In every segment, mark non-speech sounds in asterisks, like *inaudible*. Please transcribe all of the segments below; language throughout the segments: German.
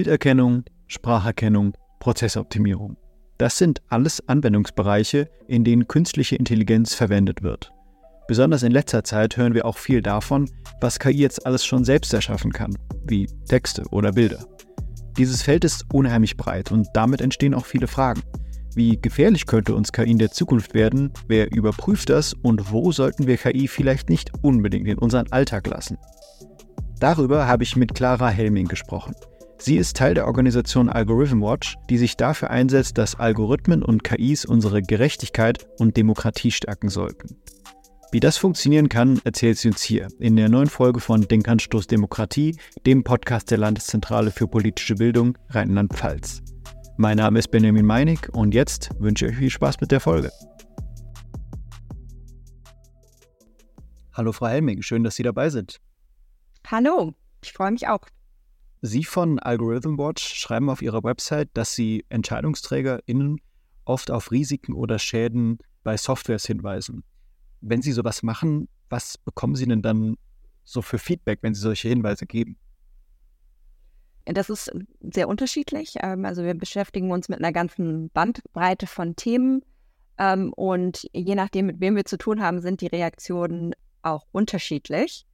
Bilderkennung, Spracherkennung, Prozessoptimierung. Das sind alles Anwendungsbereiche, in denen künstliche Intelligenz verwendet wird. Besonders in letzter Zeit hören wir auch viel davon, was KI jetzt alles schon selbst erschaffen kann, wie Texte oder Bilder. Dieses Feld ist unheimlich breit und damit entstehen auch viele Fragen. Wie gefährlich könnte uns KI in der Zukunft werden? Wer überprüft das? Und wo sollten wir KI vielleicht nicht unbedingt in unseren Alltag lassen? Darüber habe ich mit Clara Helming gesprochen. Sie ist Teil der Organisation Algorithm Watch, die sich dafür einsetzt, dass Algorithmen und KIs unsere Gerechtigkeit und Demokratie stärken sollten. Wie das funktionieren kann, erzählt sie uns hier in der neuen Folge von Denkanstoß Demokratie, dem Podcast der Landeszentrale für politische Bildung Rheinland-Pfalz. Mein Name ist Benjamin Meinig und jetzt wünsche ich euch viel Spaß mit der Folge. Hallo Frau Helming, schön, dass Sie dabei sind. Hallo, ich freue mich auch. Sie von Algorithm Watch schreiben auf Ihrer Website, dass Sie EntscheidungsträgerInnen oft auf Risiken oder Schäden bei Softwares hinweisen. Wenn Sie sowas machen, was bekommen Sie denn dann so für Feedback, wenn Sie solche Hinweise geben? Das ist sehr unterschiedlich. Ähm, also wir beschäftigen uns mit einer ganzen Bandbreite von Themen. Ähm, und je nachdem, mit wem wir zu tun haben, sind die Reaktionen auch unterschiedlich.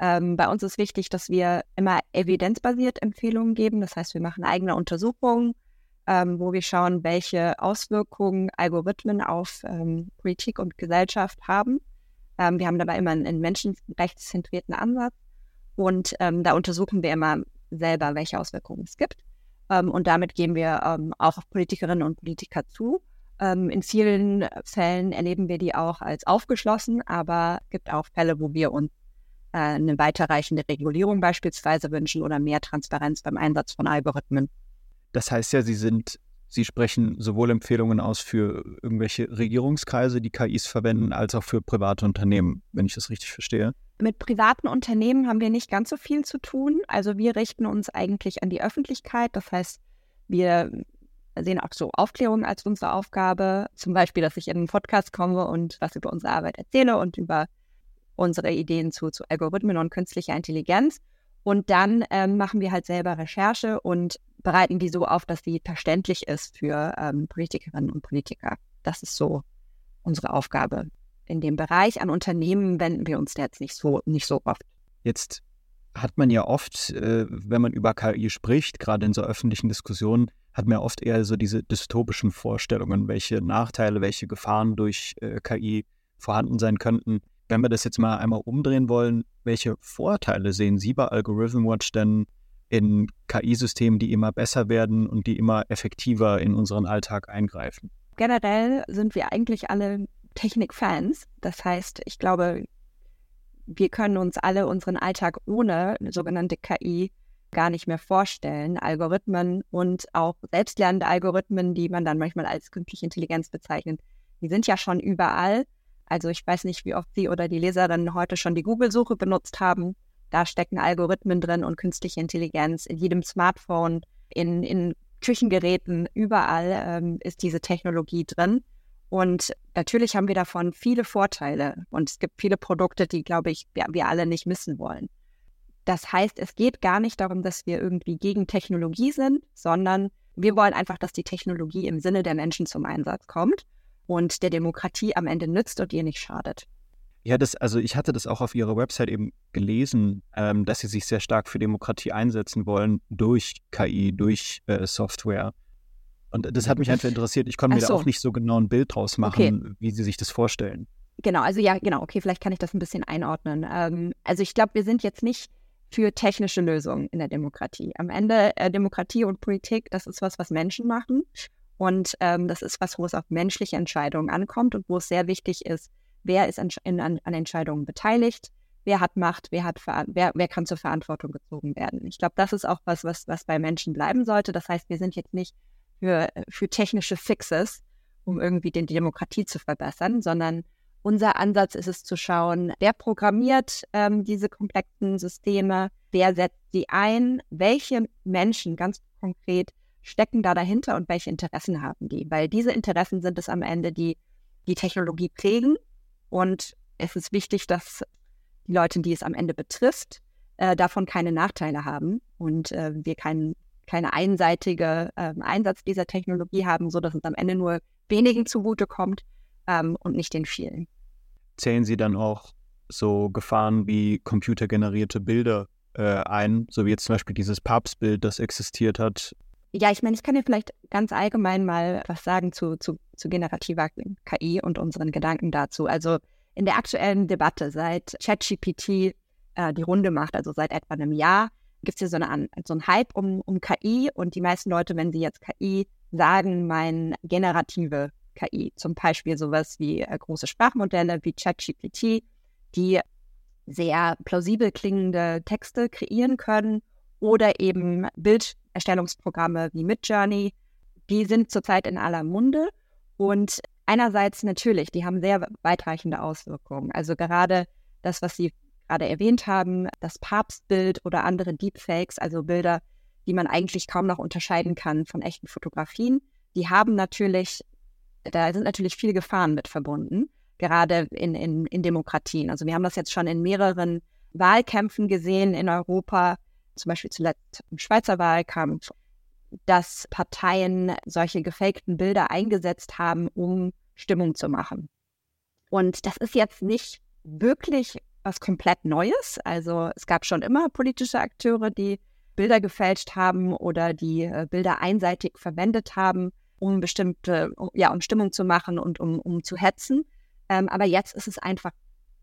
Ähm, bei uns ist wichtig, dass wir immer evidenzbasiert Empfehlungen geben. Das heißt, wir machen eigene Untersuchungen, wo wir schauen, welche Auswirkungen Algorithmen auf Politik und Gesellschaft haben. wir haben dabei immer einen menschenrechtszentrierten Ansatz. Und da untersuchen wir immer selber, welche Auswirkungen es gibt. Ähm, und damit gehen wir ähm, auch auf Politikerinnen und Politiker zu. Ähm, in vielen Fällen erleben wir die auch als aufgeschlossen, aber es gibt auch Fälle, wo wir uns eine weiterreichende Regulierung beispielsweise wünschen oder mehr Transparenz beim Einsatz von Algorithmen. Das heißt ja, Sie sind Sie sprechen sowohl Empfehlungen aus für irgendwelche Regierungskreise, die KIs verwenden, als auch für private Unternehmen, wenn ich das richtig verstehe. Mit privaten Unternehmen haben wir nicht ganz so viel zu tun. Also wir richten uns eigentlich an die Öffentlichkeit. Das heißt, wir sehen auch so Aufklärung als unsere Aufgabe. Zum Beispiel, dass ich in einen Podcast komme und was über unsere Arbeit erzähle und über unsere Ideen zu, zu Algorithmen und künstlicher Intelligenz. Und dann ähm, machen wir halt selber Recherche und bereiten die so auf, dass sie verständlich ist für ähm, Politikerinnen und Politiker. Das ist so unsere Aufgabe in dem Bereich. An Unternehmen wenden wir uns jetzt nicht so, nicht so oft. Jetzt hat man ja oft, äh, wenn man über KI spricht, gerade in so öffentlichen Diskussionen, hat man ja oft eher so diese dystopischen Vorstellungen, welche Nachteile, welche Gefahren durch äh, KI vorhanden sein könnten. Wenn wir das jetzt mal einmal umdrehen wollen, welche Vorteile sehen Sie bei Algorithm Watch denn in KI-Systemen, die immer besser werden und die immer effektiver in unseren Alltag eingreifen? Generell sind wir eigentlich alle Technikfans. Das heißt, ich glaube, wir können uns alle unseren Alltag ohne sogenannte KI gar nicht mehr vorstellen. Algorithmen und auch selbstlernende Algorithmen, die man dann manchmal als künstliche Intelligenz bezeichnet, die sind ja schon überall. Also ich weiß nicht, wie oft Sie oder die Leser dann heute schon die Google-Suche benutzt haben. Da stecken Algorithmen drin und künstliche Intelligenz in jedem Smartphone, in, in Küchengeräten, überall ähm, ist diese Technologie drin. Und natürlich haben wir davon viele Vorteile. Und es gibt viele Produkte, die, glaube ich, wir, wir alle nicht missen wollen. Das heißt, es geht gar nicht darum, dass wir irgendwie gegen Technologie sind, sondern wir wollen einfach, dass die Technologie im Sinne der Menschen zum Einsatz kommt und der Demokratie am Ende nützt und ihr nicht schadet. Ja, das, also ich hatte das auch auf Ihrer Website eben gelesen, ähm, dass Sie sich sehr stark für Demokratie einsetzen wollen durch KI, durch äh, Software. Und das hat mich einfach interessiert. Ich konnte mir so. da auch nicht so genau ein Bild draus machen, okay. wie Sie sich das vorstellen. Genau, also ja, genau, okay, vielleicht kann ich das ein bisschen einordnen. Ähm, also ich glaube, wir sind jetzt nicht für technische Lösungen in der Demokratie. Am Ende äh, Demokratie und Politik, das ist was, was Menschen machen. Und ähm, das ist was, wo es auf menschliche Entscheidungen ankommt und wo es sehr wichtig ist, wer ist an, in, an, an Entscheidungen beteiligt, wer hat Macht, wer, hat, wer, wer kann zur Verantwortung gezogen werden. Ich glaube, das ist auch was, was, was bei Menschen bleiben sollte. Das heißt, wir sind jetzt nicht für, für technische Fixes, um irgendwie die Demokratie zu verbessern, sondern unser Ansatz ist es zu schauen, wer programmiert ähm, diese komplexen Systeme, wer setzt sie ein, welche Menschen ganz konkret stecken da dahinter und welche Interessen haben die? Weil diese Interessen sind es am Ende, die die Technologie prägen. Und es ist wichtig, dass die Leute, die es am Ende betrifft, äh, davon keine Nachteile haben und äh, wir keinen keine einseitige ähm, Einsatz dieser Technologie haben, sodass es am Ende nur wenigen zugutekommt ähm, und nicht den vielen. Zählen Sie dann auch so Gefahren wie computergenerierte Bilder äh, ein, so wie jetzt zum Beispiel dieses Papstbild, das existiert hat? Ja, ich meine, ich kann dir vielleicht ganz allgemein mal was sagen zu, zu, zu generativer KI und unseren Gedanken dazu. Also in der aktuellen Debatte, seit ChatGPT äh, die Runde macht, also seit etwa einem Jahr, gibt es hier so, eine, so einen Hype um, um KI und die meisten Leute, wenn sie jetzt KI sagen, meinen generative KI, zum Beispiel sowas wie äh, große Sprachmodelle wie ChatGPT, die sehr plausibel klingende Texte kreieren können oder eben Bilderstellungsprogramme wie Midjourney, die sind zurzeit in aller Munde und einerseits natürlich, die haben sehr weitreichende Auswirkungen. Also gerade das, was Sie gerade erwähnt haben, das Papstbild oder andere Deepfakes, also Bilder, die man eigentlich kaum noch unterscheiden kann von echten Fotografien, die haben natürlich, da sind natürlich viele Gefahren mit verbunden, gerade in, in, in Demokratien. Also wir haben das jetzt schon in mehreren Wahlkämpfen gesehen in Europa, zum Beispiel zuletzt im Schweizer Wahlkampf, dass Parteien solche gefakten Bilder eingesetzt haben, um Stimmung zu machen. Und das ist jetzt nicht wirklich was komplett Neues. Also es gab schon immer politische Akteure, die Bilder gefälscht haben oder die äh, Bilder einseitig verwendet haben, um bestimmte, ja, um Stimmung zu machen und um, um zu hetzen. Ähm, aber jetzt ist es einfach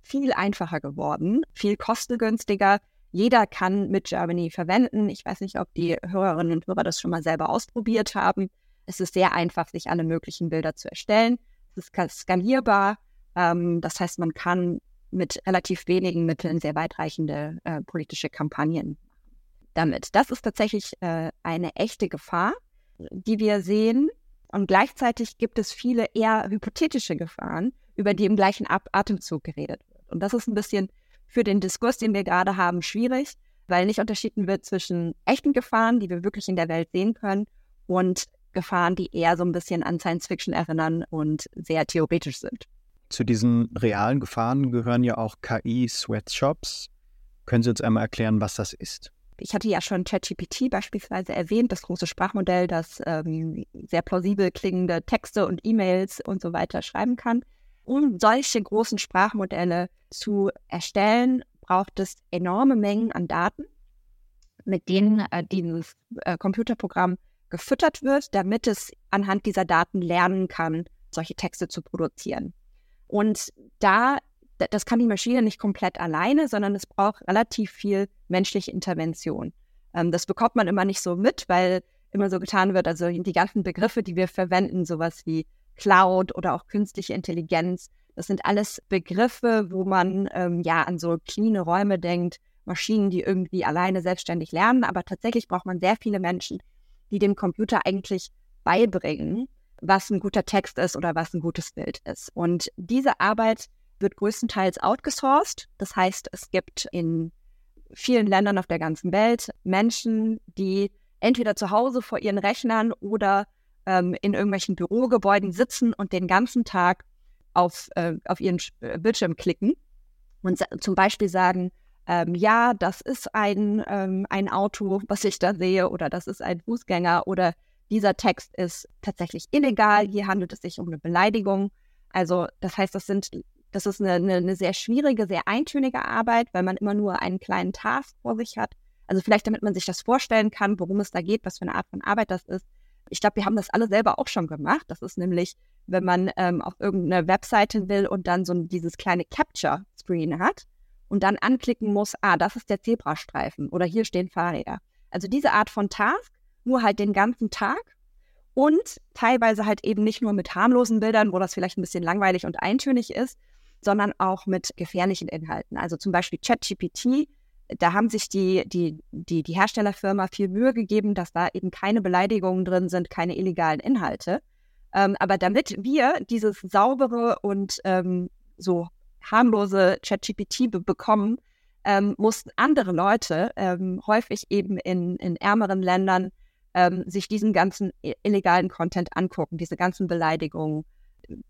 viel einfacher geworden, viel kostengünstiger. Jeder kann mit Germany verwenden. Ich weiß nicht, ob die Hörerinnen und Hörer das schon mal selber ausprobiert haben. Es ist sehr einfach, sich alle möglichen Bilder zu erstellen. Es ist skalierbar. Ähm, das heißt, man kann mit relativ wenigen Mitteln sehr weitreichende äh, politische Kampagnen damit. Das ist tatsächlich äh, eine echte Gefahr, die wir sehen. Und gleichzeitig gibt es viele eher hypothetische Gefahren, über die im gleichen Atemzug geredet wird. Und das ist ein bisschen für den Diskurs, den wir gerade haben, schwierig, weil nicht unterschieden wird zwischen echten Gefahren, die wir wirklich in der Welt sehen können, und Gefahren, die eher so ein bisschen an Science Fiction erinnern und sehr theoretisch sind. Zu diesen realen Gefahren gehören ja auch KI-Sweatshops. Können Sie uns einmal erklären, was das ist? Ich hatte ja schon ChatGPT beispielsweise erwähnt, das große Sprachmodell, das ähm, sehr plausibel klingende Texte und E-Mails und so weiter schreiben kann. Um solche großen Sprachmodelle zu erstellen, braucht es enorme Mengen an Daten, mit denen äh, dieses äh, Computerprogramm gefüttert wird, damit es anhand dieser Daten lernen kann, solche Texte zu produzieren. Und da, das kann die Maschine nicht komplett alleine, sondern es braucht relativ viel menschliche Intervention. Ähm, das bekommt man immer nicht so mit, weil immer so getan wird, also die ganzen Begriffe, die wir verwenden, sowas wie Cloud oder auch künstliche Intelligenz, das sind alles Begriffe, wo man ähm, ja an so cleane Räume denkt, Maschinen, die irgendwie alleine selbstständig lernen, aber tatsächlich braucht man sehr viele Menschen, die dem Computer eigentlich beibringen, was ein guter Text ist oder was ein gutes Bild ist. Und diese Arbeit wird größtenteils outgesourced. Das heißt, es gibt in vielen Ländern auf der ganzen Welt Menschen, die entweder zu Hause vor ihren Rechnern oder ähm, in irgendwelchen Bürogebäuden sitzen und den ganzen Tag auf, äh, auf ihren äh, Bildschirm klicken und zum Beispiel sagen, ähm, ja, das ist ein, ähm, ein Auto, was ich da sehe, oder das ist ein Fußgänger, oder dieser Text ist tatsächlich illegal, hier handelt es sich um eine Beleidigung. Also das heißt, das sind das ist eine, eine, eine sehr schwierige, sehr eintönige Arbeit, weil man immer nur einen kleinen Task vor sich hat. Also vielleicht, damit man sich das vorstellen kann, worum es da geht, was für eine Art von Arbeit das ist. Ich glaube, wir haben das alle selber auch schon gemacht. Das ist nämlich, wenn man ähm, auf irgendeine Webseite will und dann so dieses kleine Capture-Screen hat und dann anklicken muss, ah, das ist der Zebrastreifen oder hier stehen Fahrräder. Also diese Art von Task nur halt den ganzen Tag und teilweise halt eben nicht nur mit harmlosen Bildern, wo das vielleicht ein bisschen langweilig und eintönig ist, sondern auch mit gefährlichen Inhalten. Also zum Beispiel ChatGPT, da haben sich die, die, die, die Herstellerfirma viel Mühe gegeben, dass da eben keine Beleidigungen drin sind, keine illegalen Inhalte. Ähm, aber damit wir dieses saubere und ähm, so harmlose ChatGPT be bekommen, ähm, mussten andere Leute ähm, häufig eben in, in ärmeren Ländern ähm, sich diesen ganzen illegalen Content angucken, diese ganzen Beleidigungen,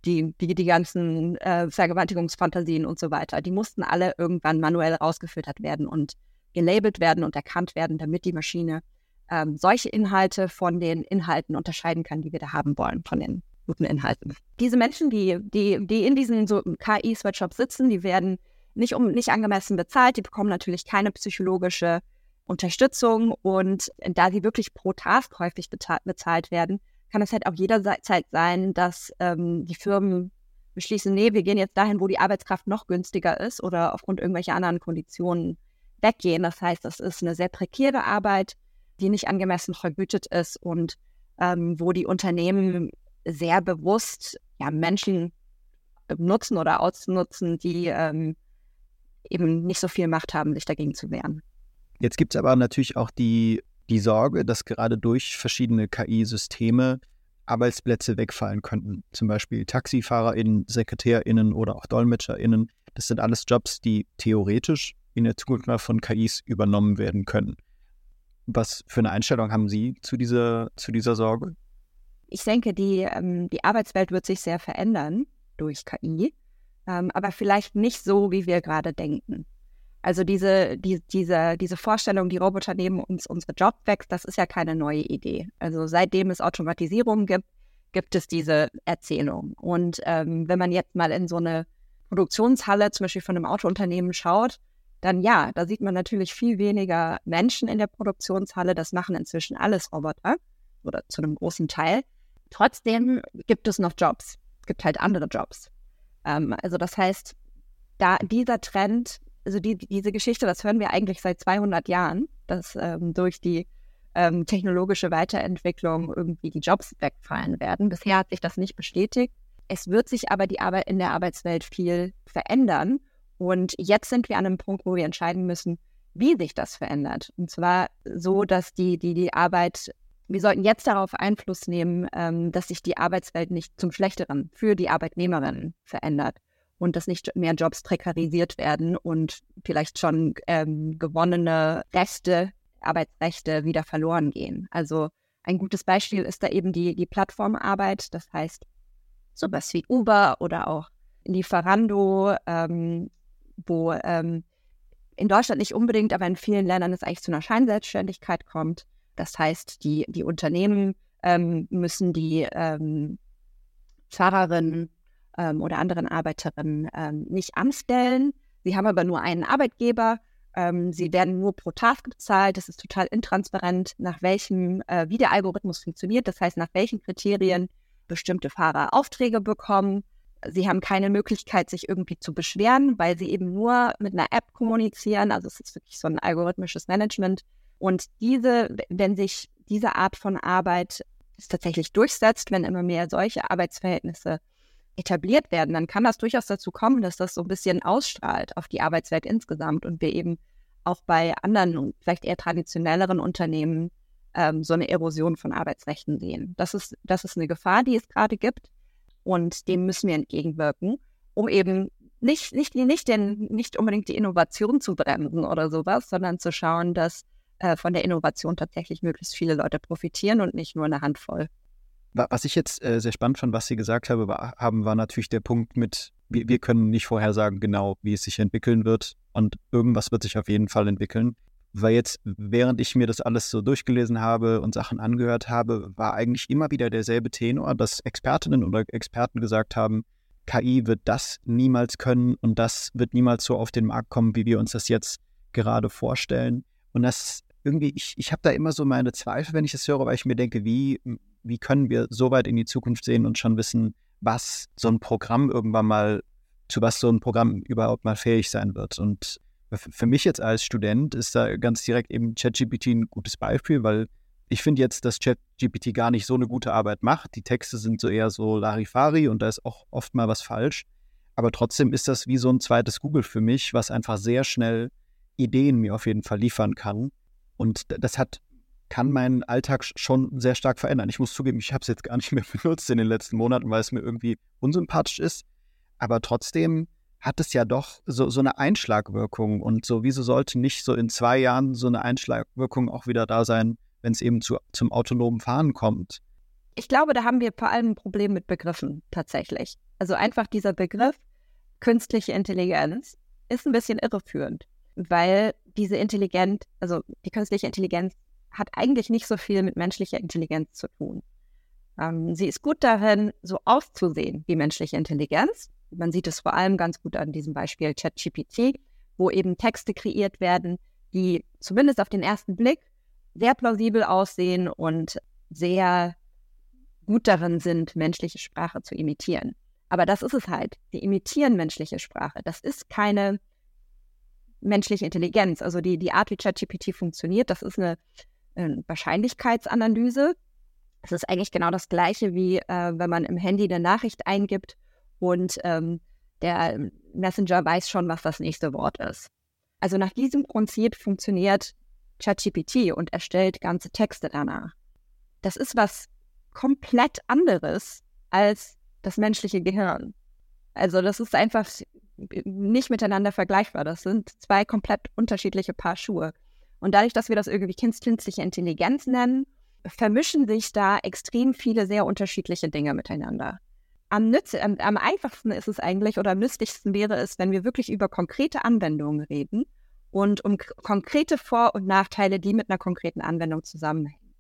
die, die, die ganzen äh, Vergewaltigungsfantasien und so weiter. Die mussten alle irgendwann manuell rausgefiltert werden und gelabelt werden und erkannt werden, damit die Maschine ähm, solche Inhalte von den Inhalten unterscheiden kann, die wir da haben wollen, von den guten Inhalten. Diese Menschen, die, die, die in diesen so KI-Sweatshops sitzen, die werden nicht, um, nicht angemessen bezahlt, die bekommen natürlich keine psychologische Unterstützung und da sie wirklich pro Task häufig bezahlt werden, kann es halt auch jederzeit sein, dass ähm, die Firmen beschließen, nee, wir gehen jetzt dahin, wo die Arbeitskraft noch günstiger ist oder aufgrund irgendwelcher anderen Konditionen weggehen. Das heißt, das ist eine sehr prekäre Arbeit, die nicht angemessen vergütet ist und ähm, wo die Unternehmen sehr bewusst ja, Menschen nutzen oder ausnutzen, die ähm, eben nicht so viel Macht haben, sich dagegen zu wehren. Jetzt gibt es aber natürlich auch die, die Sorge, dass gerade durch verschiedene KI-Systeme Arbeitsplätze wegfallen könnten. Zum Beispiel TaxifahrerInnen, SekretärInnen oder auch DolmetscherInnen. Das sind alles Jobs, die theoretisch in der Zukunft mal von KIs übernommen werden können. Was für eine Einstellung haben Sie zu dieser, zu dieser Sorge? Ich denke, die, ähm, die Arbeitswelt wird sich sehr verändern durch KI, ähm, aber vielleicht nicht so, wie wir gerade denken. Also diese, die, diese, diese Vorstellung, die Roboter nehmen uns unsere Jobs weg, das ist ja keine neue Idee. Also seitdem es Automatisierung gibt, gibt es diese Erzählung. Und ähm, wenn man jetzt mal in so eine Produktionshalle zum Beispiel von einem Autounternehmen schaut, dann ja, da sieht man natürlich viel weniger Menschen in der Produktionshalle. Das machen inzwischen alles Roboter oder zu einem großen Teil. Trotzdem gibt es noch Jobs. Es gibt halt andere Jobs. Ähm, also das heißt, da dieser Trend also die, diese Geschichte, das hören wir eigentlich seit 200 Jahren, dass ähm, durch die ähm, technologische Weiterentwicklung irgendwie die Jobs wegfallen werden. Bisher hat sich das nicht bestätigt. Es wird sich aber die Arbeit in der Arbeitswelt viel verändern. Und jetzt sind wir an einem Punkt, wo wir entscheiden müssen, wie sich das verändert. Und zwar so, dass die, die, die Arbeit, wir sollten jetzt darauf Einfluss nehmen, ähm, dass sich die Arbeitswelt nicht zum Schlechteren für die Arbeitnehmerinnen verändert und dass nicht mehr Jobs prekarisiert werden und vielleicht schon ähm, gewonnene Rechte, Arbeitsrechte wieder verloren gehen. Also ein gutes Beispiel ist da eben die, die Plattformarbeit, das heißt sowas wie Uber oder auch Lieferando, ähm, wo ähm, in Deutschland nicht unbedingt, aber in vielen Ländern es eigentlich zu einer Scheinselbstständigkeit kommt. Das heißt, die, die Unternehmen ähm, müssen die ähm, Fahrerinnen ähm, oder anderen Arbeiterinnen ähm, nicht anstellen. Sie haben aber nur einen Arbeitgeber. Ähm, sie werden nur pro Task bezahlt. Das ist total intransparent, nach welchem, äh, wie der Algorithmus funktioniert. Das heißt, nach welchen Kriterien bestimmte Fahrer Aufträge bekommen. Sie haben keine Möglichkeit, sich irgendwie zu beschweren, weil sie eben nur mit einer App kommunizieren. Also es ist wirklich so ein algorithmisches Management. Und diese, wenn sich diese Art von Arbeit tatsächlich durchsetzt, wenn immer mehr solche Arbeitsverhältnisse etabliert werden, dann kann das durchaus dazu kommen, dass das so ein bisschen ausstrahlt auf die Arbeitswelt insgesamt und wir eben auch bei anderen, vielleicht eher traditionelleren Unternehmen ähm, so eine Erosion von Arbeitsrechten sehen. Das ist, das ist eine Gefahr, die es gerade gibt und dem müssen wir entgegenwirken, um eben nicht, nicht, nicht, den, nicht unbedingt die Innovation zu bremsen oder sowas, sondern zu schauen, dass äh, von der Innovation tatsächlich möglichst viele Leute profitieren und nicht nur eine Handvoll. Was ich jetzt äh, sehr spannend fand, was Sie gesagt habe, war, haben, war natürlich der Punkt mit, wir, wir können nicht vorhersagen genau, wie es sich entwickeln wird und irgendwas wird sich auf jeden Fall entwickeln. Weil jetzt, während ich mir das alles so durchgelesen habe und Sachen angehört habe, war eigentlich immer wieder derselbe Tenor, dass Expertinnen oder Experten gesagt haben, KI wird das niemals können und das wird niemals so auf den Markt kommen, wie wir uns das jetzt gerade vorstellen. Und das irgendwie, ich, ich habe da immer so meine Zweifel, wenn ich das höre, weil ich mir denke, wie wie können wir so weit in die Zukunft sehen und schon wissen, was so ein Programm irgendwann mal, zu was so ein Programm überhaupt mal fähig sein wird. Und für mich jetzt als Student ist da ganz direkt eben ChatGPT ein gutes Beispiel, weil ich finde jetzt, dass ChatGPT gar nicht so eine gute Arbeit macht. Die Texte sind so eher so Larifari und da ist auch oft mal was falsch. Aber trotzdem ist das wie so ein zweites Google für mich, was einfach sehr schnell Ideen mir auf jeden Fall liefern kann. Und das hat kann meinen Alltag schon sehr stark verändern. Ich muss zugeben, ich habe es jetzt gar nicht *laughs* mehr benutzt in den letzten Monaten, weil es mir irgendwie unsympathisch ist. Aber trotzdem hat es ja doch so, so eine Einschlagwirkung. Und so, wieso sollte nicht so in zwei Jahren so eine Einschlagwirkung auch wieder da sein, wenn es eben zu, zum autonomen Fahren kommt? Ich glaube, da haben wir vor allem ein Problem mit Begriffen tatsächlich. Also einfach dieser Begriff künstliche Intelligenz ist ein bisschen irreführend, weil diese Intelligenz, also die künstliche Intelligenz hat eigentlich nicht so viel mit menschlicher Intelligenz zu tun. Ähm, sie ist gut darin, so auszusehen wie menschliche Intelligenz. Man sieht es vor allem ganz gut an diesem Beispiel ChatGPT, wo eben Texte kreiert werden, die zumindest auf den ersten Blick sehr plausibel aussehen und sehr gut darin sind, menschliche Sprache zu imitieren. Aber das ist es halt. Sie imitieren menschliche Sprache. Das ist keine menschliche Intelligenz. Also die, die Art, wie ChatGPT funktioniert, das ist eine, eine Wahrscheinlichkeitsanalyse. Es ist eigentlich genau das Gleiche, wie äh, wenn man im Handy eine Nachricht eingibt und ähm, der Messenger weiß schon, was das nächste Wort ist. Also nach diesem Prinzip funktioniert ChatGPT und erstellt ganze Texte danach. Das ist was komplett anderes als das menschliche Gehirn. Also das ist einfach nicht miteinander vergleichbar. Das sind zwei komplett unterschiedliche Paar Schuhe. Und dadurch, dass wir das irgendwie künstliche Intelligenz nennen, vermischen sich da extrem viele sehr unterschiedliche Dinge miteinander. Am, nütz am, am einfachsten ist es eigentlich oder am nützlichsten wäre es, wenn wir wirklich über konkrete Anwendungen reden und um konkrete Vor- und Nachteile, die mit einer konkreten Anwendung zusammenhängen.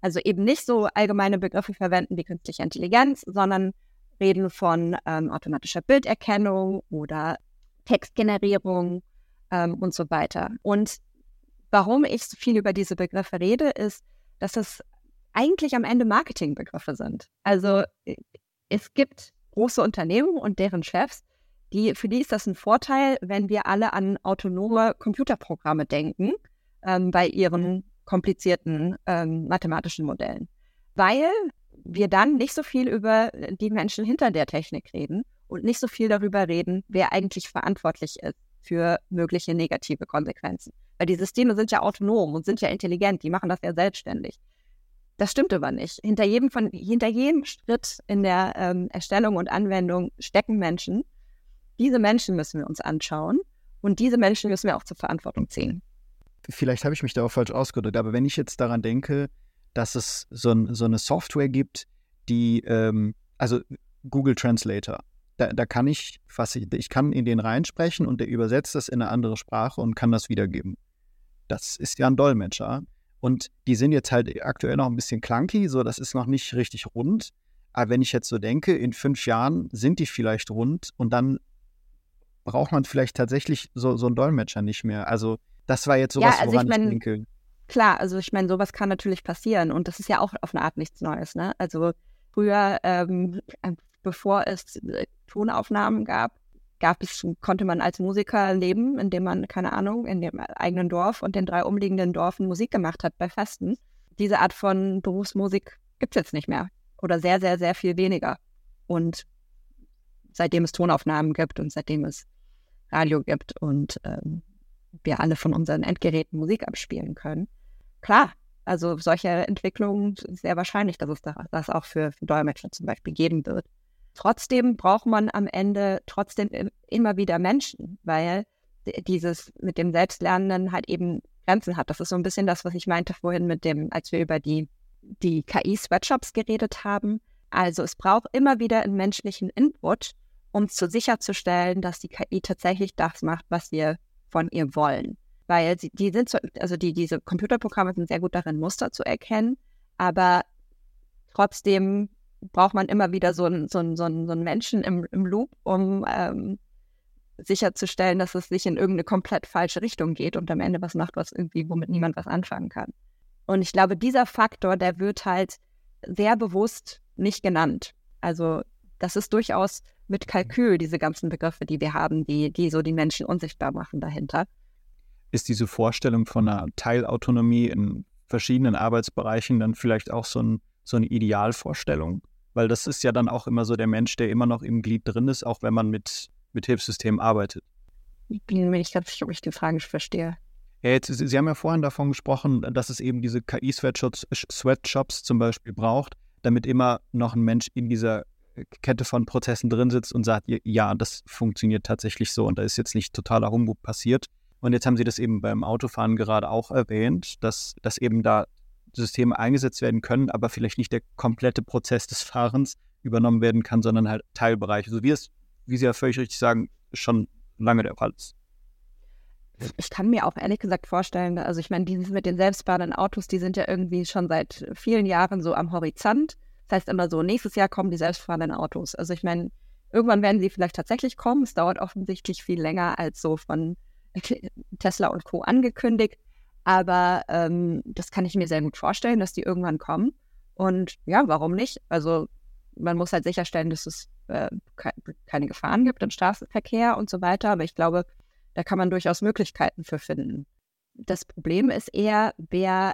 Also eben nicht so allgemeine Begriffe verwenden wie künstliche Intelligenz, sondern reden von ähm, automatischer Bilderkennung oder Textgenerierung ähm, und so weiter. Und warum ich so viel über diese Begriffe rede, ist, dass es eigentlich am Ende Marketingbegriffe sind. Also äh, es gibt große Unternehmen und deren Chefs, die, für die ist das ein Vorteil, wenn wir alle an autonome Computerprogramme denken ähm, bei ihren komplizierten ähm, mathematischen Modellen. Weil wir dann nicht so viel über die Menschen hinter der Technik reden und nicht so viel darüber reden, wer eigentlich verantwortlich ist für mögliche negative Konsequenzen. Weil die Systeme sind ja autonom und sind ja intelligent, die machen das ja selbstständig. Das stimmt aber nicht. Hinter jedem, von, hinter jedem Schritt in der ähm, Erstellung und Anwendung stecken Menschen. Diese Menschen müssen wir uns anschauen und diese Menschen müssen wir auch zur Verantwortung ziehen. Vielleicht habe ich mich da auch falsch ausgedrückt, aber wenn ich jetzt daran denke, dass es so, ein, so eine Software gibt, die, ähm, also Google Translator, da, da, kann ich, was ich, ich kann in den reinsprechen und der übersetzt das in eine andere Sprache und kann das wiedergeben. Das ist ja ein Dolmetscher. Und die sind jetzt halt aktuell noch ein bisschen clunky, so das ist noch nicht richtig rund. Aber wenn ich jetzt so denke, in fünf Jahren sind die vielleicht rund und dann braucht man vielleicht tatsächlich so, so einen Dolmetscher nicht mehr. Also das war jetzt sowas, ja, also woran ich, mein, ich denke. Klar, also ich meine, sowas kann natürlich passieren und das ist ja auch auf eine Art nichts Neues. Ne? Also früher, ähm, äh, bevor es Tonaufnahmen gab, gab es, konnte man als Musiker leben, indem man, keine Ahnung, in dem eigenen Dorf und den drei umliegenden Dorfen Musik gemacht hat bei Festen. Diese Art von Berufsmusik gibt es jetzt nicht mehr oder sehr, sehr, sehr viel weniger. Und seitdem es Tonaufnahmen gibt und seitdem es Radio gibt und ähm, wir alle von unseren Endgeräten Musik abspielen können, klar, also solche Entwicklungen sehr wahrscheinlich, dass es das auch für, für Dolmetscher zum Beispiel geben wird. Trotzdem braucht man am Ende trotzdem immer wieder Menschen, weil dieses mit dem Selbstlernenden halt eben Grenzen hat. Das ist so ein bisschen das, was ich meinte vorhin mit dem, als wir über die, die KI-Sweatshops geredet haben. Also es braucht immer wieder einen menschlichen Input, um zu sicherzustellen, dass die KI tatsächlich das macht, was wir von ihr wollen weil sie, die sind, so, also die, diese Computerprogramme sind sehr gut darin, Muster zu erkennen, aber trotzdem braucht man immer wieder so einen so so einen, so einen Menschen im, im Loop, um ähm, sicherzustellen, dass es nicht in irgendeine komplett falsche Richtung geht und am Ende was macht, was irgendwie, womit niemand was anfangen kann. Und ich glaube, dieser Faktor, der wird halt sehr bewusst nicht genannt. Also das ist durchaus mit Kalkül, diese ganzen Begriffe, die wir haben, die, die so die Menschen unsichtbar machen dahinter ist diese Vorstellung von einer Teilautonomie in verschiedenen Arbeitsbereichen dann vielleicht auch so, ein, so eine Idealvorstellung? Weil das ist ja dann auch immer so der Mensch, der immer noch im Glied drin ist, auch wenn man mit, mit Hilfssystemen arbeitet. Ich bin mir nicht ganz sicher, ob ich die Frage verstehe. Ja, jetzt, Sie haben ja vorhin davon gesprochen, dass es eben diese KI-Sweatshops zum Beispiel braucht, damit immer noch ein Mensch in dieser Kette von Prozessen drin sitzt und sagt, ja, das funktioniert tatsächlich so und da ist jetzt nicht totaler Humbug passiert. Und jetzt haben Sie das eben beim Autofahren gerade auch erwähnt, dass, dass eben da Systeme eingesetzt werden können, aber vielleicht nicht der komplette Prozess des Fahrens übernommen werden kann, sondern halt Teilbereiche, so wie es, wie Sie ja völlig richtig sagen, schon lange der Fall ist. Ich kann mir auch ehrlich gesagt vorstellen, also ich meine, dieses mit den selbstfahrenden Autos, die sind ja irgendwie schon seit vielen Jahren so am Horizont. Das heißt immer so, nächstes Jahr kommen die selbstfahrenden Autos. Also ich meine, irgendwann werden sie vielleicht tatsächlich kommen. Es dauert offensichtlich viel länger als so von *laughs* Tesla und Co. angekündigt. Aber ähm, das kann ich mir sehr gut vorstellen, dass die irgendwann kommen. Und ja, warum nicht? Also man muss halt sicherstellen, dass es äh, keine Gefahren gibt im Straßenverkehr und so weiter. Aber ich glaube, da kann man durchaus Möglichkeiten für finden. Das Problem ist eher, wer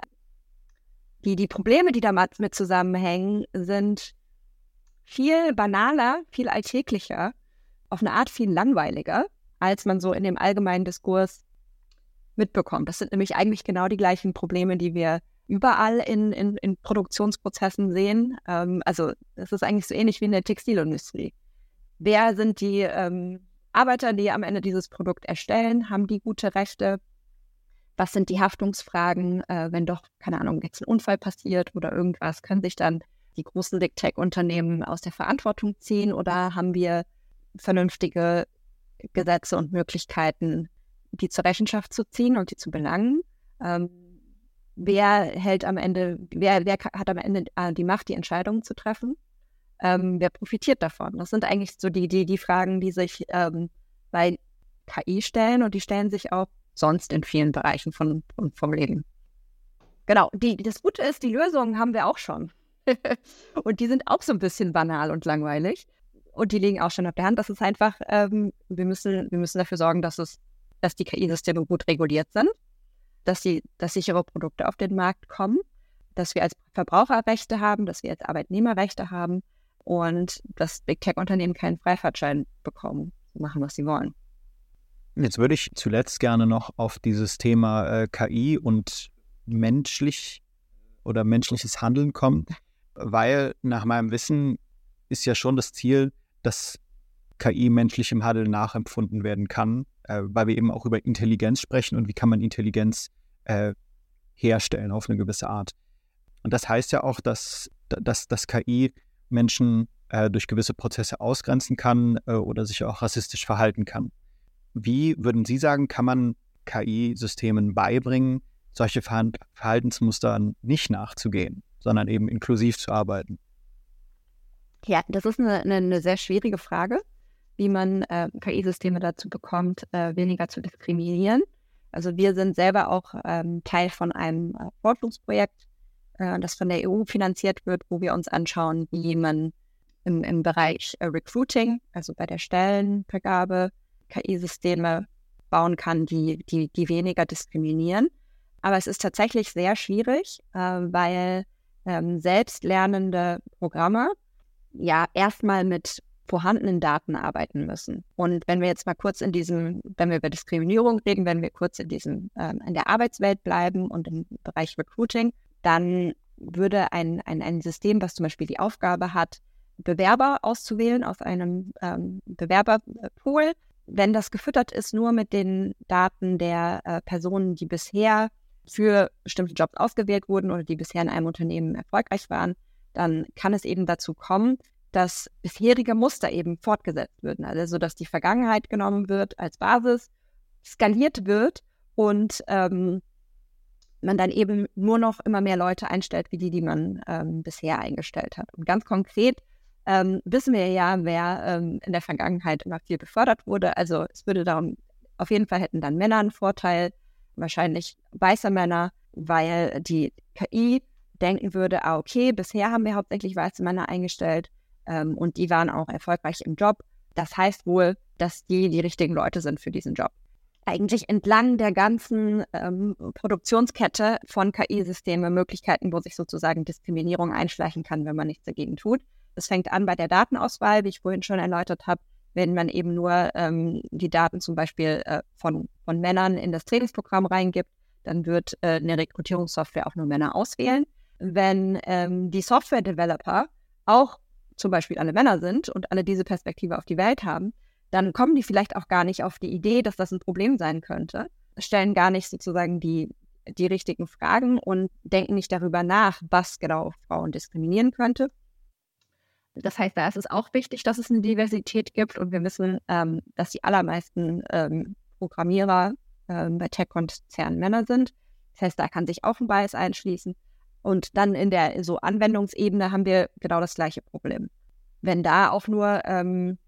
die, die Probleme, die damit zusammenhängen, sind viel banaler, viel alltäglicher, auf eine Art viel langweiliger, als man so in dem allgemeinen Diskurs mitbekommt. Das sind nämlich eigentlich genau die gleichen Probleme, die wir überall in, in, in Produktionsprozessen sehen. Ähm, also das ist eigentlich so ähnlich wie in der Textilindustrie. Wer sind die ähm, Arbeiter, die am Ende dieses Produkt erstellen? Haben die gute Rechte? Was sind die Haftungsfragen, äh, wenn doch, keine Ahnung, jetzt ein Unfall passiert oder irgendwas? Können sich dann die großen Big Tech-Unternehmen aus der Verantwortung ziehen oder haben wir vernünftige Gesetze und Möglichkeiten, die zur Rechenschaft zu ziehen und die zu belangen? Ähm, wer hält am Ende, wer, wer hat am Ende äh, die Macht, die Entscheidungen zu treffen? Ähm, wer profitiert davon? Das sind eigentlich so die, die, die Fragen, die sich ähm, bei KI stellen und die stellen sich auch sonst in vielen Bereichen von, von vom Leben. Genau, die, das Gute ist, die Lösungen haben wir auch schon. *laughs* und die sind auch so ein bisschen banal und langweilig. Und die liegen auch schon auf der Hand. Das ist einfach, ähm, wir, müssen, wir müssen dafür sorgen, dass, es, dass die KI-Systeme gut reguliert sind dass, sie, dass sichere Produkte auf den Markt kommen, dass wir als Verbraucherrechte haben, dass wir als Arbeitnehmerrechte haben und dass Big Tech-Unternehmen keinen Freifahrtschein bekommen, machen, was sie wollen. Jetzt würde ich zuletzt gerne noch auf dieses Thema äh, KI und menschlich oder menschliches Handeln kommen, weil nach meinem Wissen ist ja schon das Ziel, dass KI menschlichem Handeln nachempfunden werden kann äh, weil wir eben auch über Intelligenz sprechen und wie kann man Intelligenz äh, herstellen auf eine gewisse Art. Und das heißt ja auch, dass, dass, dass KI Menschen äh, durch gewisse Prozesse ausgrenzen kann äh, oder sich auch rassistisch verhalten kann. Wie würden Sie sagen, kann man KI-Systemen beibringen, solche Verhaltensmuster nicht nachzugehen, sondern eben inklusiv zu arbeiten? Ja, das ist eine, eine, eine sehr schwierige Frage wie man äh, KI-Systeme dazu bekommt, äh, weniger zu diskriminieren. Also wir sind selber auch ähm, Teil von einem äh, Forschungsprojekt, äh, das von der EU finanziert wird, wo wir uns anschauen, wie man im, im Bereich äh, Recruiting, also bei der Stellenvergabe, KI-Systeme bauen kann, die, die, die weniger diskriminieren. Aber es ist tatsächlich sehr schwierig, äh, weil ähm, selbstlernende Programme ja erstmal mit vorhandenen Daten arbeiten müssen. Und wenn wir jetzt mal kurz in diesem, wenn wir über Diskriminierung reden, wenn wir kurz in diesem, ähm, in der Arbeitswelt bleiben und im Bereich Recruiting, dann würde ein, ein, ein System, was zum Beispiel die Aufgabe hat, Bewerber auszuwählen aus einem ähm, Bewerberpool, wenn das gefüttert ist nur mit den Daten der äh, Personen, die bisher für bestimmte Jobs ausgewählt wurden oder die bisher in einem Unternehmen erfolgreich waren, dann kann es eben dazu kommen, dass bisherige Muster eben fortgesetzt würden. Also dass die Vergangenheit genommen wird als Basis, skaliert wird und ähm, man dann eben nur noch immer mehr Leute einstellt, wie die, die man ähm, bisher eingestellt hat. Und ganz konkret ähm, wissen wir ja, wer ähm, in der Vergangenheit immer viel befördert wurde. Also es würde darum, auf jeden Fall hätten dann Männer einen Vorteil, wahrscheinlich weiße Männer, weil die KI denken würde, ah, okay, bisher haben wir hauptsächlich weiße Männer eingestellt, ähm, und die waren auch erfolgreich im Job. Das heißt wohl, dass die die richtigen Leute sind für diesen Job. Eigentlich entlang der ganzen ähm, Produktionskette von KI-Systemen Möglichkeiten, wo sich sozusagen Diskriminierung einschleichen kann, wenn man nichts dagegen tut. Es fängt an bei der Datenauswahl, wie ich vorhin schon erläutert habe, wenn man eben nur ähm, die Daten zum Beispiel äh, von, von Männern in das Trainingsprogramm reingibt, dann wird äh, eine Rekrutierungssoftware auch nur Männer auswählen. Wenn ähm, die Software-Developer auch zum Beispiel alle Männer sind und alle diese Perspektive auf die Welt haben, dann kommen die vielleicht auch gar nicht auf die Idee, dass das ein Problem sein könnte, stellen gar nicht sozusagen die, die richtigen Fragen und denken nicht darüber nach, was genau Frauen diskriminieren könnte. Das heißt, da ist es auch wichtig, dass es eine Diversität gibt und wir wissen, ähm, dass die allermeisten ähm, Programmierer äh, bei Tech-Konzernen Männer sind. Das heißt, da kann sich auch ein Bias einschließen. Und dann in der so Anwendungsebene haben wir genau das gleiche Problem. Wenn da auch nur ähm,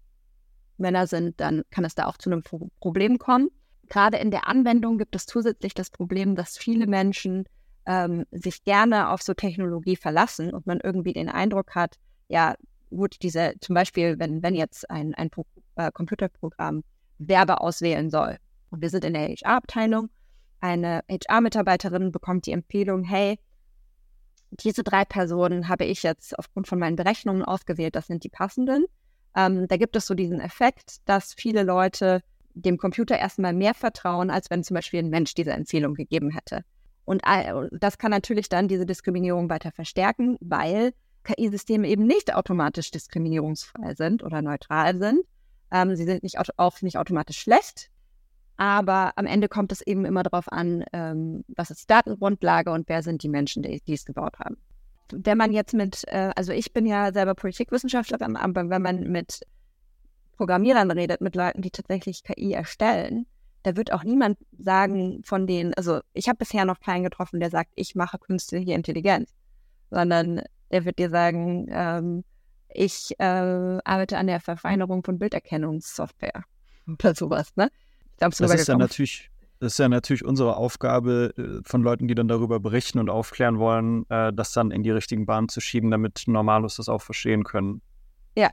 Männer sind, dann kann es da auch zu einem Problem kommen. Gerade in der Anwendung gibt es zusätzlich das Problem, dass viele Menschen ähm, sich gerne auf so Technologie verlassen und man irgendwie den Eindruck hat, ja, gut, diese, zum Beispiel, wenn, wenn jetzt ein, ein Pro äh, Computerprogramm Werbe auswählen soll und wir sind in der HR-Abteilung, eine HR-Mitarbeiterin bekommt die Empfehlung, hey, diese drei Personen habe ich jetzt aufgrund von meinen Berechnungen ausgewählt, das sind die passenden. Ähm, da gibt es so diesen Effekt, dass viele Leute dem Computer erstmal mehr vertrauen, als wenn zum Beispiel ein Mensch diese Empfehlung gegeben hätte. Und das kann natürlich dann diese Diskriminierung weiter verstärken, weil KI-Systeme eben nicht automatisch diskriminierungsfrei sind oder neutral sind. Ähm, sie sind nicht, auch nicht automatisch schlecht, aber am Ende kommt es eben immer darauf an, ähm, was ist die Datengrundlage und wer sind die Menschen, die, die es gebaut haben. Wenn man jetzt mit, äh, also ich bin ja selber Politikwissenschaftlerin, aber wenn man mit Programmierern redet, mit Leuten, die tatsächlich KI erstellen, da wird auch niemand sagen von denen, also ich habe bisher noch keinen getroffen, der sagt, ich mache künstliche Intelligenz, sondern der wird dir sagen, ähm, ich äh, arbeite an der Verfeinerung von Bilderkennungssoftware *laughs* oder sowas, ne? Das ist ja natürlich, das ist ja natürlich unsere Aufgabe äh, von Leuten, die dann darüber berichten und aufklären wollen, äh, das dann in die richtigen Bahnen zu schieben, damit Normalos das auch verstehen können. Ja.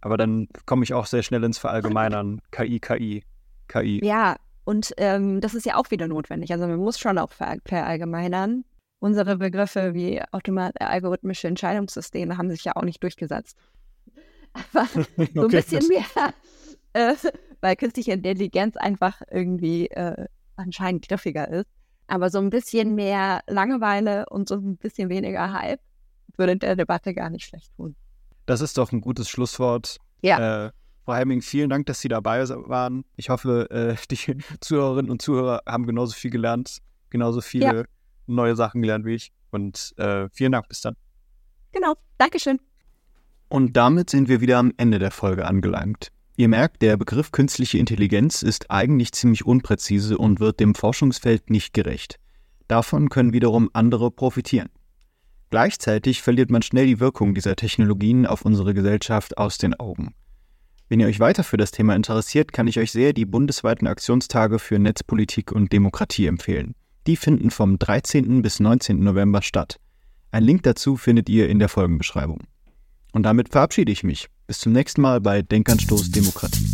Aber dann komme ich auch sehr schnell ins Verallgemeinern. KI, KI, KI. Ja, und ähm, das ist ja auch wieder notwendig. Also man muss schon auch verallgemeinern. Unsere Begriffe wie Automat äh, algorithmische Entscheidungssysteme haben sich ja auch nicht durchgesetzt. *laughs* Aber *laughs* so ein okay, bisschen mehr äh, weil künstliche Intelligenz einfach irgendwie äh, anscheinend griffiger ist. Aber so ein bisschen mehr Langeweile und so ein bisschen weniger Hype würde der Debatte gar nicht schlecht tun. Das ist doch ein gutes Schlusswort. Ja. Äh, Frau Hemming, vielen Dank, dass Sie dabei waren. Ich hoffe, äh, *laughs* die Zuhörerinnen und Zuhörer haben genauso viel gelernt, genauso viele ja. neue Sachen gelernt wie ich. Und äh, vielen Dank, bis dann. Genau, Dankeschön. Und damit sind wir wieder am Ende der Folge angelangt. Ihr merkt, der Begriff künstliche Intelligenz ist eigentlich ziemlich unpräzise und wird dem Forschungsfeld nicht gerecht. Davon können wiederum andere profitieren. Gleichzeitig verliert man schnell die Wirkung dieser Technologien auf unsere Gesellschaft aus den Augen. Wenn ihr euch weiter für das Thema interessiert, kann ich euch sehr die bundesweiten Aktionstage für Netzpolitik und Demokratie empfehlen. Die finden vom 13. bis 19. November statt. Ein Link dazu findet ihr in der Folgenbeschreibung. Und damit verabschiede ich mich. Bis zum nächsten Mal bei Denkanstoß Demokratie.